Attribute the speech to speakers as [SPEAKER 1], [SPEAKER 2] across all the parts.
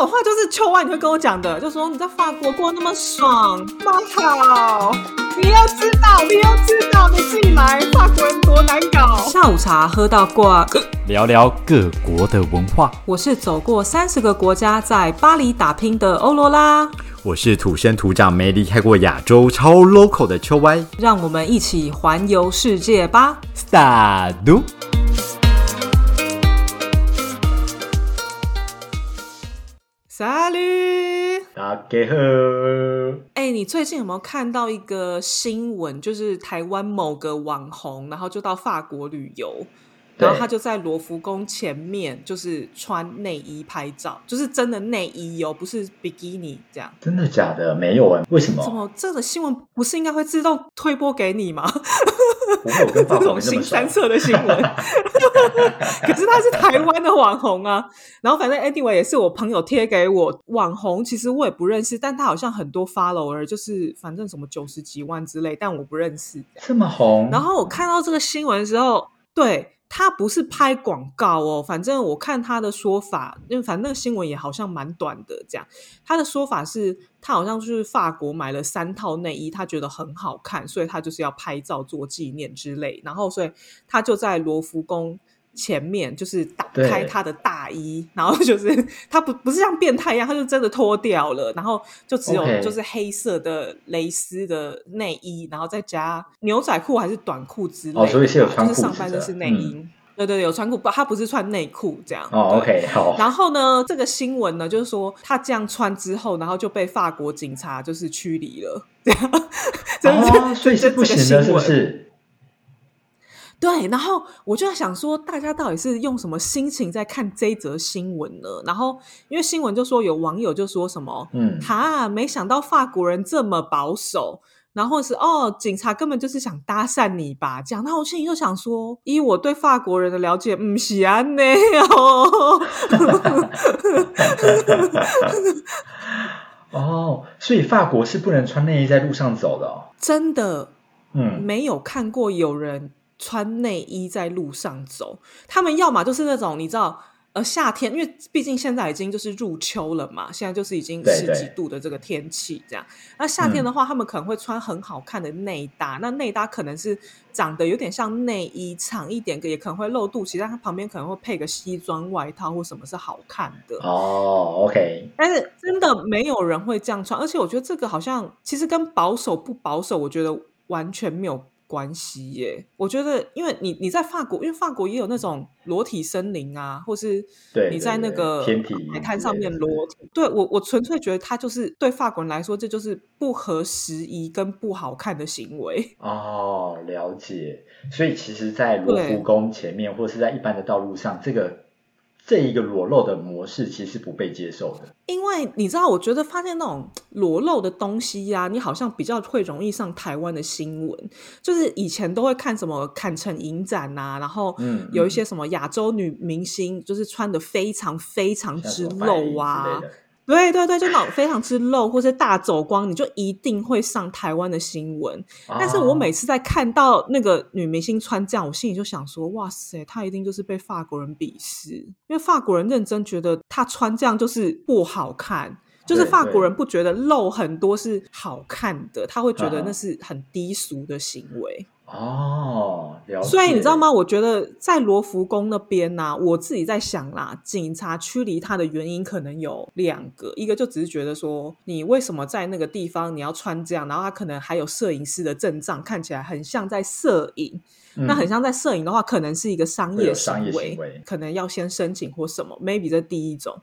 [SPEAKER 1] 种话就是秋外你会跟我讲的，就说你在法国过那么爽，妈好，你要知道，你要知道，你自己来，法国人多难搞。下午茶喝到挂，
[SPEAKER 2] 聊聊各国的文化。
[SPEAKER 1] 我是走过三十个国家，在巴黎打拼的欧罗拉，
[SPEAKER 2] 我是土生土长没离开过亚洲超 local 的秋歪。
[SPEAKER 1] 让我们一起环游世界吧。
[SPEAKER 2] Start。
[SPEAKER 1] 沙律，
[SPEAKER 2] 大家好，
[SPEAKER 1] 哎，你最近有没有看到一个新闻？就是台湾某个网红，然后就到法国旅游，
[SPEAKER 2] 对
[SPEAKER 1] 然后他就在罗浮宫前面，就是穿内衣拍照，就是真的内衣哦，不是比基尼这样。
[SPEAKER 3] 真的假的？没有哎、为什么
[SPEAKER 1] 怎
[SPEAKER 3] 么？
[SPEAKER 1] 么这个新闻不是应该会自动推播给你吗？这种新三。色的新闻，可是他是台湾的网红啊。然后反正 anyway 也是我朋友贴给我网红，其实我也不认识，但他好像很多 follower，就是反正什么九十几万之类，但我不认识。
[SPEAKER 3] 这么红，
[SPEAKER 1] 然后我看到这个新闻的时候，对他不是拍广告哦，反正我看他的说法，因为反正那个新闻也好像蛮短的，这样他的说法是，他好像就是法国买了三套内衣，他觉得很好看，所以他就是要拍照做纪念之类，然后所以他就在罗浮宫。前面就是打开他的大衣，然后 就是他不不是像变态一样，他就真的脱掉了，然后就只有就是黑色的蕾丝的内衣，然后再加牛仔裤还是短裤之类的，
[SPEAKER 3] 哦所以是有穿
[SPEAKER 1] 就是
[SPEAKER 3] 裤子的
[SPEAKER 1] 上半身是内衣，对对对，有穿裤，不，他不是穿内裤这样。
[SPEAKER 3] 哦
[SPEAKER 1] 对
[SPEAKER 3] ，OK，好，
[SPEAKER 1] 然后呢，这个新闻呢，就是说他这样穿之后，然后就被法国警察就是驱离了，这样，
[SPEAKER 3] 所以是不行的，是不？是？
[SPEAKER 1] 对，然后我就在想说，大家到底是用什么心情在看这一则新闻呢？然后因为新闻就说有网友就说什么，
[SPEAKER 3] 嗯，
[SPEAKER 1] 哈，没想到法国人这么保守。然后是哦，警察根本就是想搭讪你吧？这样，那我心里就想说，以我对法国人的了解，嗯，是安内哦。
[SPEAKER 3] 哦，所以法国是不能穿内衣在路上走的哦。
[SPEAKER 1] 真的
[SPEAKER 3] 嗯，
[SPEAKER 1] 没有看过有人穿内衣在路上走，他们要么就是那种你知道，呃，夏天，因为毕竟现在已经就是入秋了嘛，现在就是已经十几度的这个天气这样。那夏天的话，他们可能会穿很好看的内搭，那内搭可能是长得有点像内衣，长一点，也可能会露肚脐，但它旁边可能会配个西装外套或什么是好看的。
[SPEAKER 3] 哦，OK，
[SPEAKER 1] 但是真的没有人会这样穿，而且我觉得这个好像其实跟保守不保守，我觉得完全没有关系耶。我觉得，因为你你在法国，因为法国也有那种裸体森林啊，或是
[SPEAKER 3] 对
[SPEAKER 1] 你在那
[SPEAKER 3] 对
[SPEAKER 1] 个海滩上面裸体。对我，我纯粹觉得他就是对法国人来说，这就是不合时宜跟不好看的行为。
[SPEAKER 3] 哦，了解。所以其实，在罗浮宫前面，或是在一般的道路上，这个这一个裸露的模式其实是不被接受的。
[SPEAKER 1] 因为你知道，我觉得发现那种裸露的东西呀、你好像比较会容易上台湾的新闻。就是以前都会看什么坎城影展呐、然后
[SPEAKER 3] 嗯
[SPEAKER 1] 有一些什么亚洲女明星，就是穿的非常非常之露啊。对对对，就那种非常之露，或是大走光，你就一定会上台湾的新闻。但是我
[SPEAKER 3] 哦
[SPEAKER 1] 每次在看到那个女明星穿这样，我心里就想说：哇塞，她一定就是被法国人鄙视，因为法国人认真觉得她穿这样就是不好看。就是法国人不觉得露很多是好看的，他会觉得
[SPEAKER 3] 嗯
[SPEAKER 1] 那是很低俗的行为。
[SPEAKER 3] 哦，了解。
[SPEAKER 1] 所以你知道？吗？我觉得在罗浮宫那边呢、我自己在想啦，警察驱离他的原因可能有两个，一个就只是觉得说，你为什么在那个地方你要穿这样，然后他可能还有摄影师的阵仗，看起来很像在摄影。那很
[SPEAKER 3] 嗯
[SPEAKER 1] 像在摄影的话，可能是一个商
[SPEAKER 3] 会
[SPEAKER 1] 业
[SPEAKER 3] 行为
[SPEAKER 1] 可能要先申请或什么，maybe 这第一种。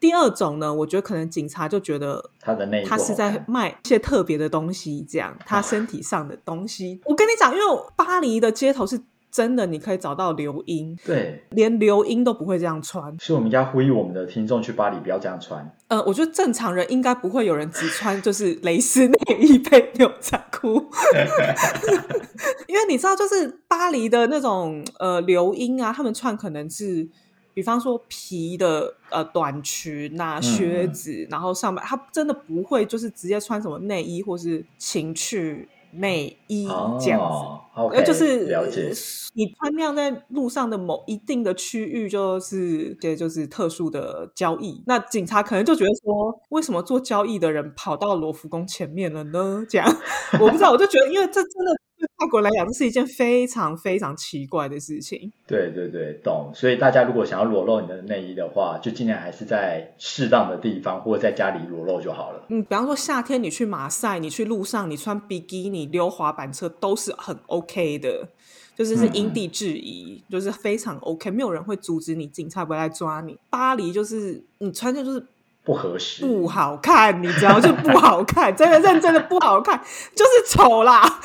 [SPEAKER 1] 第二种呢，我觉得可能警察就觉得
[SPEAKER 3] 他的内
[SPEAKER 1] 他是在卖一些特别的东西，这样 他身体上的东西。我跟你讲，因为巴黎的街头是真的，你可以找到流英，
[SPEAKER 3] 对，
[SPEAKER 1] 连流英都不会这样穿。
[SPEAKER 3] 所以我们要呼吁我们的听众去巴黎不要这样穿。
[SPEAKER 1] 呃，我觉得正常人应该不会有人只穿 就是蕾丝内衣配牛仔裤，因为你知道，就是巴黎的那种呃流英啊，他们穿可能是。比方说皮的呃短裙呐、
[SPEAKER 3] 嗯
[SPEAKER 1] 靴子，然后上面他真的不会就是直接穿什么内衣或是情趣内衣这样子。
[SPEAKER 3] 哦
[SPEAKER 1] 呃
[SPEAKER 3] ，，OK，
[SPEAKER 1] 就是
[SPEAKER 3] 了解。
[SPEAKER 1] 你穿那样在路上的某一定的区域，就是这就是特殊的交易。那警察可能就觉得说，为什么做交易的人跑到罗浮宫前面了呢？这样 我不知道，我就觉得，因为这真的对外国人来讲，这是一件非常非常奇怪的事情。
[SPEAKER 3] 对对对，懂。所以大家如果想要裸露你的内衣的话，就尽量还是在适当的地方或者在家里裸露就好了。
[SPEAKER 1] 嗯，比方说夏天你去马赛，你去路上，你穿比基尼溜滑板车都是很 OK 的，就是是因地制宜，就是非常 OK，没有人会阻止你，警察不会来抓你。巴黎就是你穿的就是
[SPEAKER 3] 不合适。
[SPEAKER 1] 不好看，你知道，就不好看，真的认真的不好看，就是丑啦。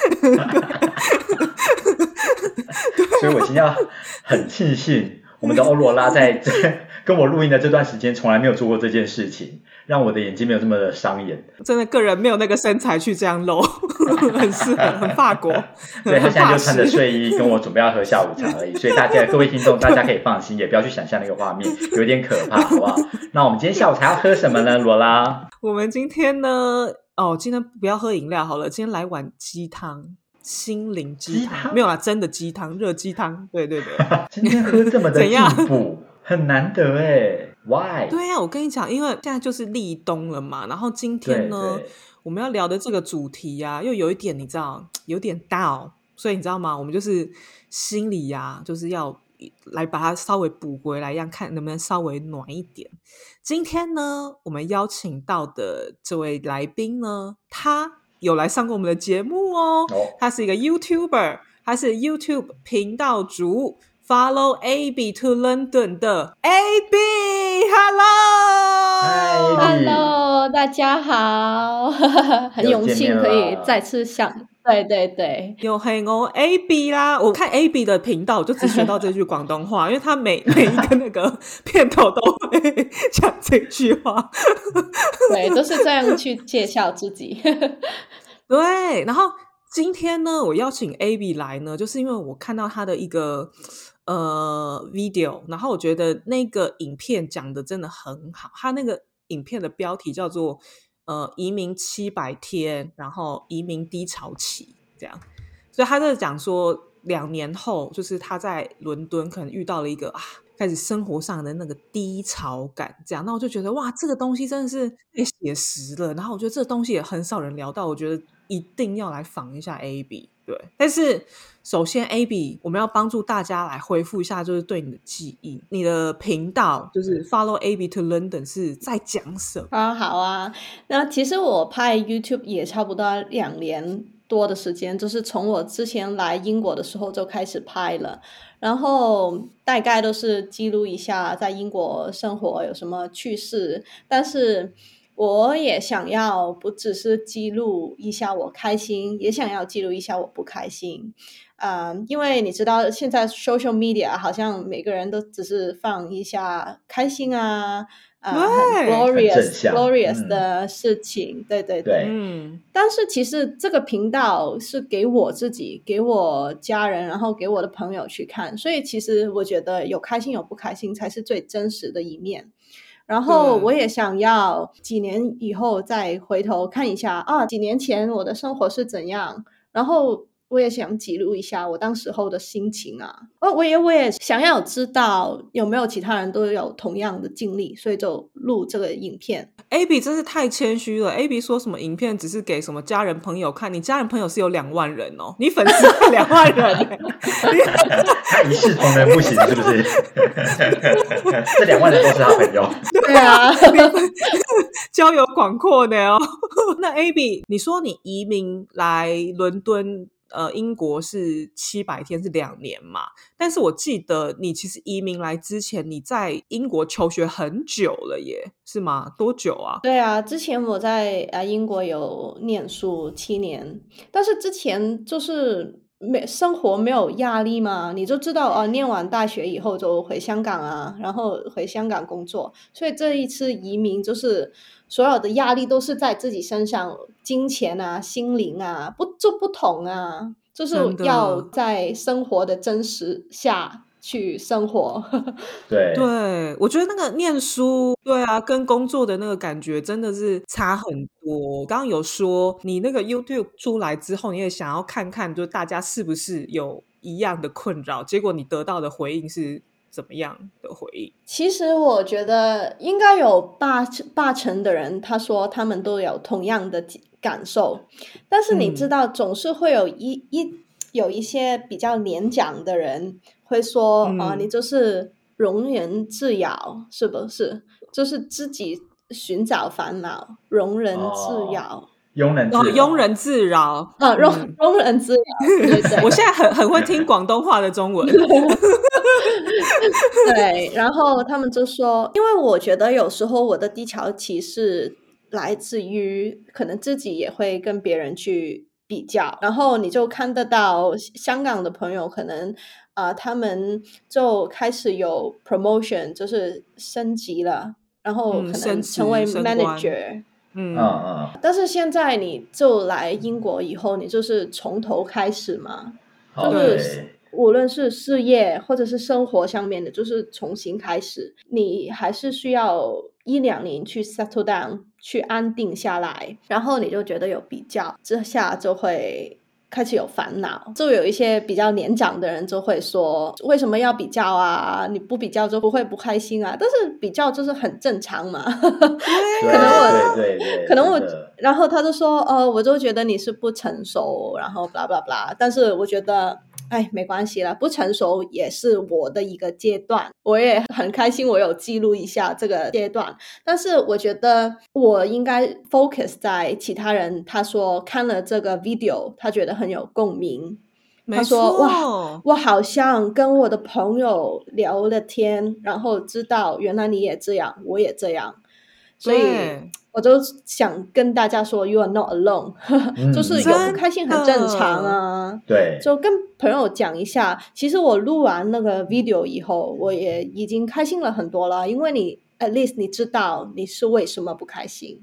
[SPEAKER 3] 所以我今天要很庆幸，我们的欧若拉在这 跟我录音的这段时间，从来没有做过这件事情，让我的眼睛没有这么的伤眼。
[SPEAKER 1] 真的个人没有那个身材去这样露，很适合，很法国。
[SPEAKER 3] 对他现在就穿着
[SPEAKER 1] 式
[SPEAKER 3] 睡衣跟我准备要喝下午茶而已，所以大家各位听众，大家可以放心，也不要去想象那个画面，有点可怕，好不好？那我们今天下午茶要喝什么呢，罗拉？
[SPEAKER 1] 我们今天呢，哦，今天不要喝饮料好了，今天来碗鸡汤，心灵鸡
[SPEAKER 3] 鸡
[SPEAKER 1] 汤，
[SPEAKER 3] 汤
[SPEAKER 1] 没有啦，真的鸡汤，热鸡汤。对对对，
[SPEAKER 3] 今天喝这么的进
[SPEAKER 1] 怎样
[SPEAKER 3] 步，很难得哎，Why？
[SPEAKER 1] 对呀、我跟你讲，因为现在就是立冬了嘛，然后今天
[SPEAKER 3] 对
[SPEAKER 1] 呢
[SPEAKER 3] 对，
[SPEAKER 1] 我们要聊的这个主题呀、又有一点你知道，有点 down，所以你知道吗？我们就是心里呀、就是要来把它稍微补回来，让看能不能稍微暖一点。今天呢，我们邀请到的这位来宾呢，他有来上过我们的节目哦。
[SPEAKER 3] 哦，
[SPEAKER 1] 他是一个 YouTuber，他是 YouTube 频道主，Follow AB to London 的 AB，Hello，
[SPEAKER 3] 嗨
[SPEAKER 4] Hello，大家好，很荣幸可以再次相，对对对，
[SPEAKER 1] 有黑哦 AB 啦！我看 AB 的频道，我就只学到这句广东话，因为他每 每一个那个片头都会讲这句话。
[SPEAKER 4] 对，都是这样去介绍自己。
[SPEAKER 1] 对，然后今天呢，我邀请 AB 来呢，就是因为我看到他的一个呃 video，然后我觉得那个影片讲的真的很好，他那个影片的标题叫做呃移民七百天，然后移民低潮期这样，所以他在讲说两年后，就是他在伦敦可能遇到了一个啊。开始生活上的那个低潮感，这样，那我就觉得哇，这个东西真的是太写实了。然后我觉得这东西也很少人聊到，我觉得一定要来访一下 AB。对，但是首先 AB，我们要帮助大家来恢复一下，就是对你的记忆。你的频道就是 Follow AB to London 是在讲什么？
[SPEAKER 4] 啊，好啊。那其实我拍 YouTube 也差不多两年多的时间，就是从我之前来英国的时候就开始拍了，然后大概都是记录一下在英国生活有什么趣事，但是。我也想要不只是记录一下我开心，也想要记录一下我不开心。呃，因为你知道现在 social media 好像每个人都只是放一下开心啊，呃，很
[SPEAKER 1] 对
[SPEAKER 3] 很正
[SPEAKER 4] glorious glorious
[SPEAKER 3] 嗯
[SPEAKER 4] 的事情，对对
[SPEAKER 3] 对
[SPEAKER 1] 嗯
[SPEAKER 4] 但是其实这个频道是给我自己、给我家人，然后给我的朋友去看，所以其实我觉得有开心有不开心才是最真实的一面。然后我也想要几年以后再回头看一下啊，几年前我的生活是怎样，然后我也想记录一下我当时候的心情啊。哦，我也我也想要知道有没有其他人都有同样的经历，所以就录这个影片。
[SPEAKER 1] ，AB 真是太谦虚了。AB 说什么影片只是给什么家人朋友看，你家人朋友是有两万人哦，你粉丝才两万人欸、
[SPEAKER 3] 他一视同仁不行，是不是？这两万人都是他朋友。
[SPEAKER 4] 对啊，
[SPEAKER 1] 交友广阔的哦。那 AB，你说你移民来伦敦，呃，英国是七百天，是两年嘛？但是我记得你其实移民来之前，你在英国求学很久了耶，是吗？多久啊？
[SPEAKER 4] 对啊，之前我在呃英国有念书七年，但是之前就是没生活没有压力嘛，你就知道啊，念完大学以后就回香港啊，然后回香港工作，所以这一次移民就是所有的压力都是在自己身上，金钱啊、心灵啊，不就不同啊，就是要在生活的真实下去生活。
[SPEAKER 3] 对
[SPEAKER 1] 对，我觉得那个念书，对啊，跟工作的那个感觉真的是差很多。刚刚有说你那个 YouTube 出来之后，你也想要看看，就大家是不是有一样的困扰，结果你得到的回应是怎么样的回应？
[SPEAKER 4] 其实我觉得应该有八八成的人，他说他们都有同样的感受，但是你知道，总是会有一一有一些比较年长的人会说啊，你就是庸人自扰，是不是？就是自己寻找烦恼，庸人自扰，
[SPEAKER 3] 庸人自
[SPEAKER 1] 庸人自扰
[SPEAKER 4] 啊，庸庸人自扰。对对，
[SPEAKER 1] 我现在很很会听广东话的中文。
[SPEAKER 4] 对，然后他们就说，因为我觉得有时候我的低潮期是。来自于可能自己也会跟别人去比较，然后你就看得到香港的朋友可能啊，他们就开始有 promotion，就是升级了，然后可能成为 manager，
[SPEAKER 3] 嗯嗯，
[SPEAKER 4] 但是现在你就来英国以后，你就是从头开始嘛，就是无论是事业或者是生活上面的，就是重新开始，你还是需要一两年去 settle down。去安定下来，然后你就觉得有比较之下，就会开始有烦恼。就有一些比较年长的人就会说：“为什么要比较啊？你不比较就不会不开心啊？”但是比较就是很正常嘛。可能
[SPEAKER 3] 我对对，
[SPEAKER 4] 可能我，然后他就说：“呃，我就觉得你是不成熟，然后 blah blah blah。”但是我觉得。哎，没关系了，不成熟也是我的一个阶段，我也很开心，我有记录一下这个阶段。但是我觉得我应该 focus 在其他人。他说看了这个 video，他觉得很有共鸣。他说哇，我好像跟我的朋友聊了天，然后知道原来你也这样，我也这样，所以。我就想跟大家说，You are not alone，就是有不开心很正常啊。
[SPEAKER 3] 对，
[SPEAKER 4] 就跟朋友讲一下，其实我录完那个 video 以后，我也已经开心了很多了，因为你 at least 你知道你是为什么不开心。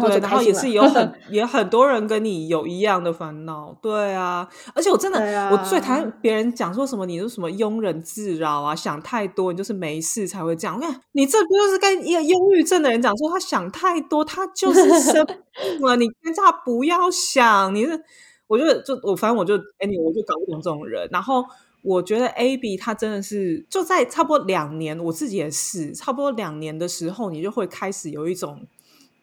[SPEAKER 1] 对，然后也是有很 也很多人跟你有一样的烦恼，对啊，而且我真的我最讨厌别人讲说什么你是什么庸人自扰啊，想太多，你就是没事才会这样。我看你这不就是跟一个忧郁症的人讲说他想太多，他就是生病了，你 跟他不要想。你是我就就我反正我就哎你我就搞不懂这种人。然后我觉得 A B 他真的是就在差不多两年，我自己也是差不多两年的时候，你就会开始有一种。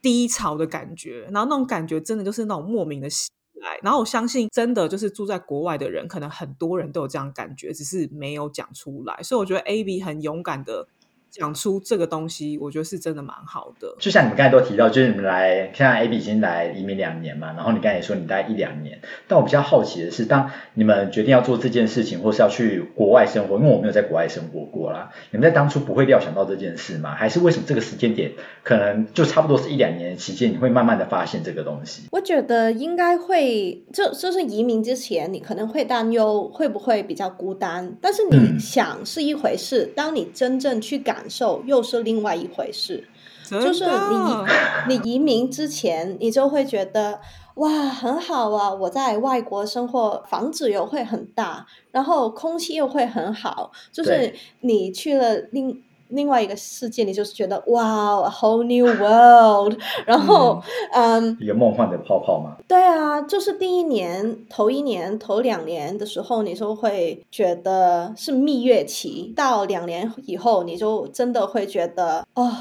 [SPEAKER 1] 低潮的感觉，然后那种感觉真的就是那种莫名的喜来，然后我相信真的就是住在国外的人，可能很多人都有这样感觉，只是没有讲出来，所以我觉得 A B 很勇敢的。讲出这个东西，我觉得是真的蛮好的。
[SPEAKER 3] 就像你们刚才都提到，就是你们来，现在 A B 已经来移民两年嘛，然后你刚才也说你待一两年。但我比较好奇的是，当你们决定要做这件事情，或是要去国外生活，因为我没有在国外生活过啦，你们在当初不会料想到这件事吗？还是为什么这个时间点可能就差不多是一两年期间，你会慢慢的发现这个东西？
[SPEAKER 4] 我觉得应该会，就就是移民之前，你可能会担忧会不会比较孤单，但是你想是一回事，当你真正去感感受又是另外一回事，就是你你移民之前，你就会觉得哇很好啊，我在外国生活，房子又会很大，然后空气又会很好，就是你去了另另外一个世界，你就是觉得哇，a whole new world，然后嗯，
[SPEAKER 3] 一个梦幻的泡泡吗？
[SPEAKER 4] 对啊，就是第一年、头一年、头两年的时候，你就会觉得是蜜月期；到两年以后，你就真的会觉得哦，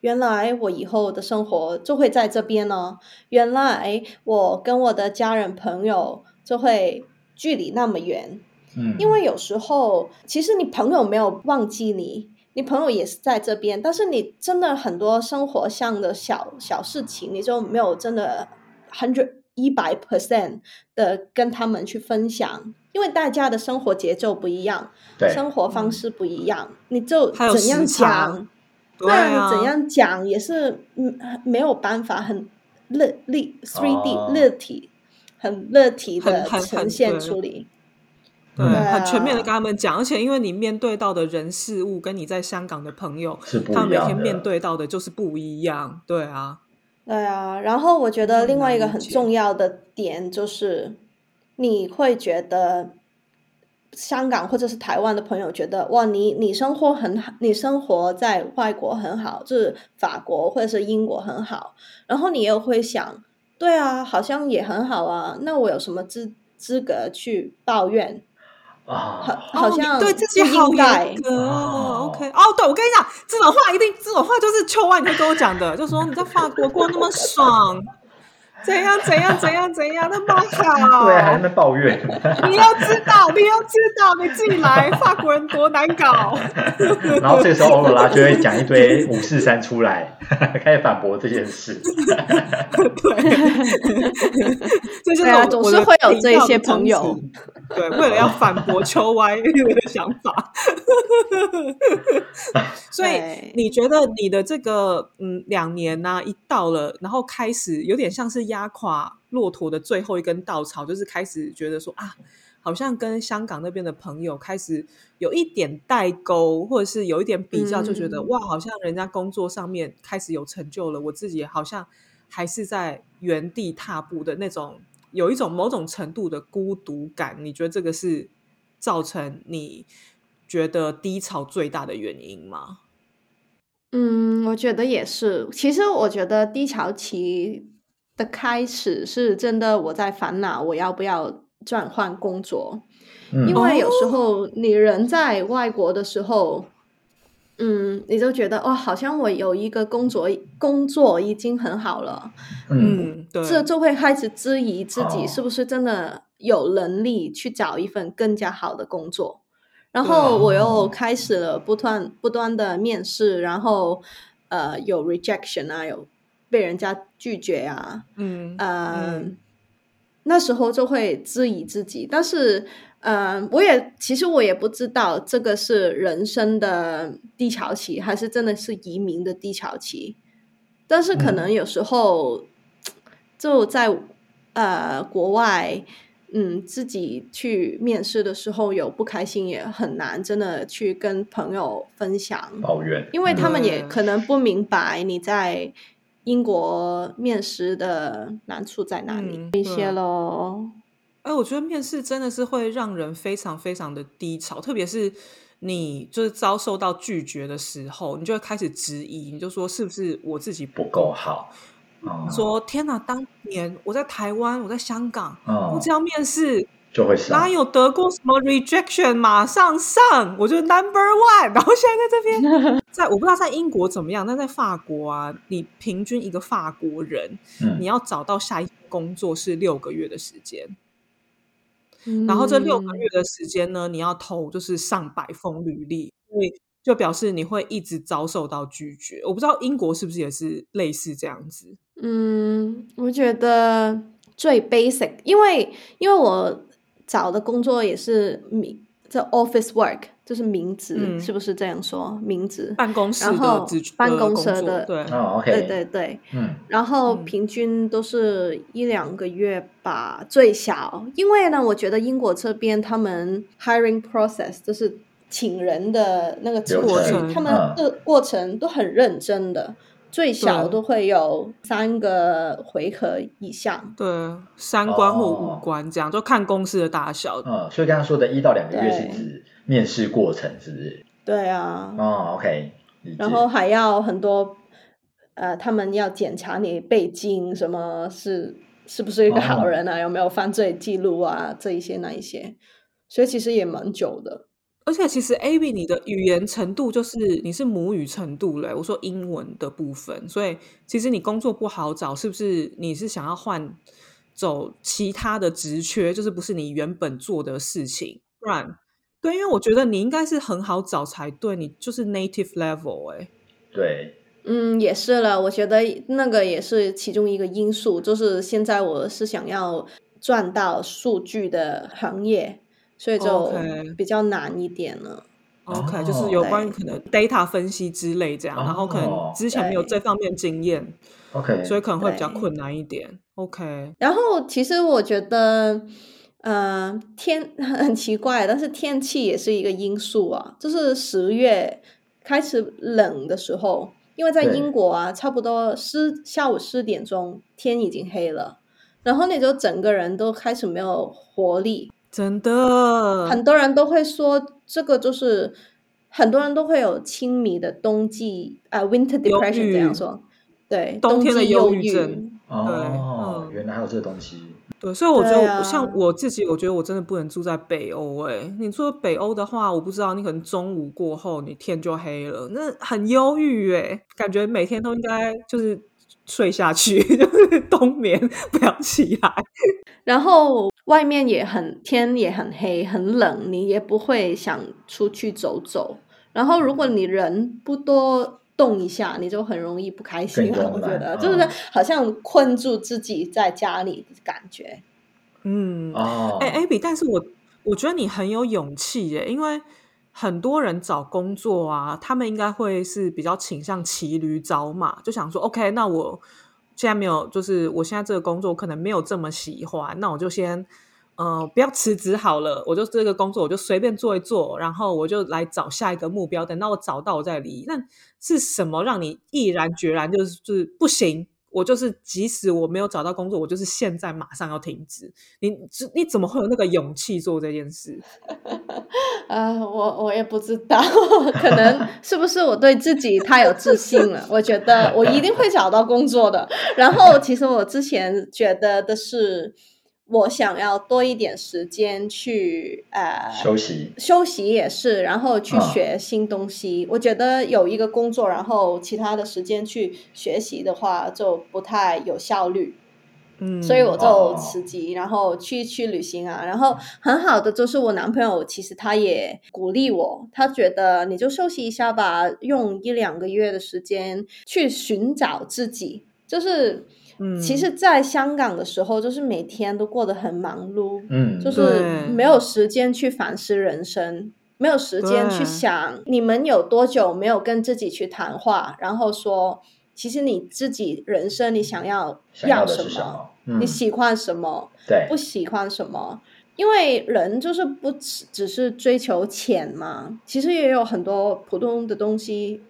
[SPEAKER 4] 原来我以后的生活就会在这边呢。原来我跟我的家人朋友就会距离那么远，
[SPEAKER 3] 嗯，
[SPEAKER 4] 因为有时候其实你朋友没有忘记你。你朋友也是在这边，但是你真的很多生活上的小小事情，你就没有真的 hundred 一百 percent 的跟他们去分享，因为大家的生活节奏不一样，生活方式不一样，你就怎样讲，
[SPEAKER 1] 对啊，
[SPEAKER 4] 你怎样讲也是嗯没有办法很立立 three D 立体很立体的呈现出来。
[SPEAKER 1] 对，很全面的跟他们讲，而且因为你面对到的人事物跟你在香港的朋友，他们每天面对到的就是不一样。对啊，
[SPEAKER 4] 对啊。然后我觉得另外一个很重要的点就是，你会觉得香港或者是台湾的朋友觉得哇，你你生活很好，你生活在外国很好，就是法国或者是英国很好，然后你又会想，对啊，好像也很好啊，那我有什么资资格去抱怨？
[SPEAKER 3] 啊，
[SPEAKER 4] 好
[SPEAKER 1] 哦你
[SPEAKER 4] 像
[SPEAKER 1] 对自己好严格哦
[SPEAKER 3] 哦。
[SPEAKER 1] OK，哦，对我跟你讲，这种话一定，这种话就是秋万你会跟我讲的，就说你在法国过那么爽，怎样怎样怎样怎样，那么好。
[SPEAKER 3] 对啊，还在那抱怨，
[SPEAKER 1] 你要知道，你要知道，你自己来，法国人多难搞。
[SPEAKER 3] 然后这个时候欧罗拉就会讲一堆五四三出来，开始反驳这件事。
[SPEAKER 1] 这就是
[SPEAKER 4] 总是会有这些朋友。
[SPEAKER 1] 对，为了要反驳秋歪 的想法，所以你觉得你的这个嗯两年呢、一到了，然后开始有点像是压垮骆驼的最后一根稻草，就是开始觉得说啊，好像跟香港那边的朋友开始有一点代沟，或者是有一点比较，就觉得
[SPEAKER 4] 嗯
[SPEAKER 1] 哇，好像人家工作上面开始有成就了，我自己好像还是在原地踏步的那种，有一种某种程度的孤独感。你觉得这个是造成你觉得低潮最大的原因吗？
[SPEAKER 4] 嗯，我觉得也是。其实我觉得低潮期的开始是真的，我在烦恼我要不要转换工作，
[SPEAKER 3] 嗯。
[SPEAKER 4] 因为有时候你人在外国的时候，嗯，你就觉得哦，好像我有一个工作工作已经很好了，
[SPEAKER 3] 嗯，
[SPEAKER 1] 嗯，对，
[SPEAKER 4] 这就会开始质疑自己
[SPEAKER 3] 哦。
[SPEAKER 4] 是不是真的有能力去找一份更加好的工作。然后我又
[SPEAKER 3] 哦。
[SPEAKER 4] 开始了不断不断的面试，然后呃有 rejection 啊，有被人家拒绝啊，
[SPEAKER 1] 嗯
[SPEAKER 4] 呃，
[SPEAKER 1] 嗯。
[SPEAKER 4] 那时候就会质疑自己，但是呃，我也其实我也不知道这个是人生的低潮期，还是真的是移民的低潮期。但是可能有时候就在呃国外，嗯，自己去面试的时候有不开心，也很难真的去跟朋友分享。
[SPEAKER 3] 抱怨，
[SPEAKER 4] 因为他们也可能不明白你在英国面试的难处在哪里，
[SPEAKER 1] 嗯
[SPEAKER 4] 一些
[SPEAKER 1] 对
[SPEAKER 4] 咯。
[SPEAKER 1] 哎，我觉得面试真的是会让人非常非常的低潮，特别是你就是遭受到拒绝的时候，你就会开始质疑，你就说是不是我自己
[SPEAKER 3] 不够好。哦
[SPEAKER 1] 说天哪，当年我在台湾，我在香港，
[SPEAKER 3] 哦
[SPEAKER 1] 我只要面试，
[SPEAKER 3] 就会上
[SPEAKER 1] 哪有得过什么 rejection，马上上，我就 number one。然后现在在这边，在我不知道在英国怎么样，但在法国啊，你平均一个法国人，
[SPEAKER 3] 嗯
[SPEAKER 1] 你要找到下一份工作是六个月的时间。然后这六个月的时间呢，你要投就是上百封履历，所以就表示你会一直遭受到拒绝。我不知道英国是不是也是类似这样子？
[SPEAKER 4] 嗯，我觉得最 basic，因为因为我找的工作也是名这 office work，就是名职，
[SPEAKER 1] 嗯。
[SPEAKER 4] 是不是这样说？名职，
[SPEAKER 1] 办公室
[SPEAKER 4] 然
[SPEAKER 1] 的
[SPEAKER 4] 办公室的
[SPEAKER 1] 对，
[SPEAKER 4] 对对对。
[SPEAKER 3] 嗯，
[SPEAKER 4] 然后
[SPEAKER 1] 嗯
[SPEAKER 4] 平均都是一两个月吧，最小。因为呢，我觉得英国这边他们 hiring process 就是请人的那个程序
[SPEAKER 3] 流程，
[SPEAKER 4] 他们
[SPEAKER 3] 嗯
[SPEAKER 4] 的过程都很认真的，最少都会有三个回合以上。
[SPEAKER 1] 对，三关或
[SPEAKER 3] 哦
[SPEAKER 1] 五关这样，就看公司的大小。
[SPEAKER 3] 嗯，所以刚刚说的一到两个月
[SPEAKER 4] 对
[SPEAKER 3] 是指面试过程，是不是？
[SPEAKER 4] 对啊，
[SPEAKER 3] 哦，OK，
[SPEAKER 4] 然后还要很多，呃，他们要检查你背景，什么是是不是一个好
[SPEAKER 3] 哦
[SPEAKER 4] 人啊，有没有犯罪记录啊，这一些那一些，所以其实也蛮久的。
[SPEAKER 1] 而且其实 A B 你的语言程度就是你是母语程度嘞，我说英文的部分，所以其实你工作不好找，是不是？你是想要换走其他的职缺，就是不是你原本做的事情，不然对，因为我觉得你应该是很好找才对，你就是 native level 哎、
[SPEAKER 3] 对，
[SPEAKER 4] 嗯，也是了，我觉得那个也是其中一个因素，就是现在我是想要赚到数据的行业，所以就比较难一点了。
[SPEAKER 1] OK，、
[SPEAKER 3] 哦
[SPEAKER 1] 就是有关于可能 data 分析之类这样，然后可能
[SPEAKER 3] 哦
[SPEAKER 1] 之前没有这方面经验
[SPEAKER 3] ，OK，
[SPEAKER 1] 所以可能会比较困难一点。OK，
[SPEAKER 4] 然后其实我觉得，呃，天 很奇怪，但是天气也是一个因素啊。就是十月开始冷的时候，因为在英国啊，差不多十下午四点钟天已经黑了，然后你就整个人都开始没有活力。
[SPEAKER 1] 真的。
[SPEAKER 4] 很多人都会说这个就是很多人都会有轻迷的冬季啊、winter depression 这样说，对，
[SPEAKER 1] 冬天的
[SPEAKER 4] 忧
[SPEAKER 1] 忧郁症。
[SPEAKER 3] 哦，
[SPEAKER 1] 嗯
[SPEAKER 3] 原来还有这个东西。
[SPEAKER 1] 对，所以我觉得我、
[SPEAKER 4] 啊。
[SPEAKER 1] 像我自己，我觉得我真的不能住在北欧。哎，你住北欧的话，我不知道你可能中午过后你天就黑了，那很忧郁哎，感觉每天都应该就是睡下去，就是冬眠，不要起来。
[SPEAKER 4] 然后外面也很天也很黑很冷，你也不会想出去走走。然后如果你人不多动一下，你就很容易不开心了。我觉得
[SPEAKER 3] 懒
[SPEAKER 4] 就是
[SPEAKER 3] 嗯
[SPEAKER 4] 好像困住自己在家里的感觉。
[SPEAKER 1] 嗯，
[SPEAKER 3] 哦，
[SPEAKER 1] 哎、a b y 但是我我觉得你很有勇气耶，因为很多人找工作啊，他们应该会是比较倾向骑驴找马，就想说，OK，那我现在没有，就是我现在这个工作可能没有这么喜欢，那我就先。呃，不要辞职好了，我就这个工作我就随便做一做，然后我就来找下一个目标。等到我找到，我再离。那是什么让你毅然决然就是就是不行？我就是即使我没有找到工作，我就是现在马上要停止。你你你怎么会有那个勇气做这件事？
[SPEAKER 4] 啊、我我也不知道，可能 是不是我对自己太有自信了？我觉得我一定会找到工作的。然后，其实我之前觉得的是，我想要多一点时间去呃
[SPEAKER 3] 休息。
[SPEAKER 4] 休息也是，然后去
[SPEAKER 3] 嗯
[SPEAKER 4] 学新东西。我觉得有一个工作，然后其他的时间去学习的话，就不太有效率。
[SPEAKER 1] 嗯，
[SPEAKER 4] 所以我就
[SPEAKER 3] 哦
[SPEAKER 4] 辞职，然后去去旅行啊。然后很好的就是我男朋友，其实他也鼓励我，他觉得你就休息一下吧，用一两个月的时间去寻找自己。就是，
[SPEAKER 1] 嗯
[SPEAKER 4] 其实，在香港的时候，就是每天都过得很忙碌，
[SPEAKER 3] 嗯，
[SPEAKER 4] 就是没有时间去反思人生，没有时间去想你们有多久没有跟自己去谈话，然后说，其实你自己人生你想要
[SPEAKER 3] 要
[SPEAKER 4] 什
[SPEAKER 3] 么？嗯
[SPEAKER 4] 你喜欢什么，
[SPEAKER 3] 对
[SPEAKER 4] 不喜欢什么？因为人就是不只只是追求钱嘛，其实也有很多普通的东西，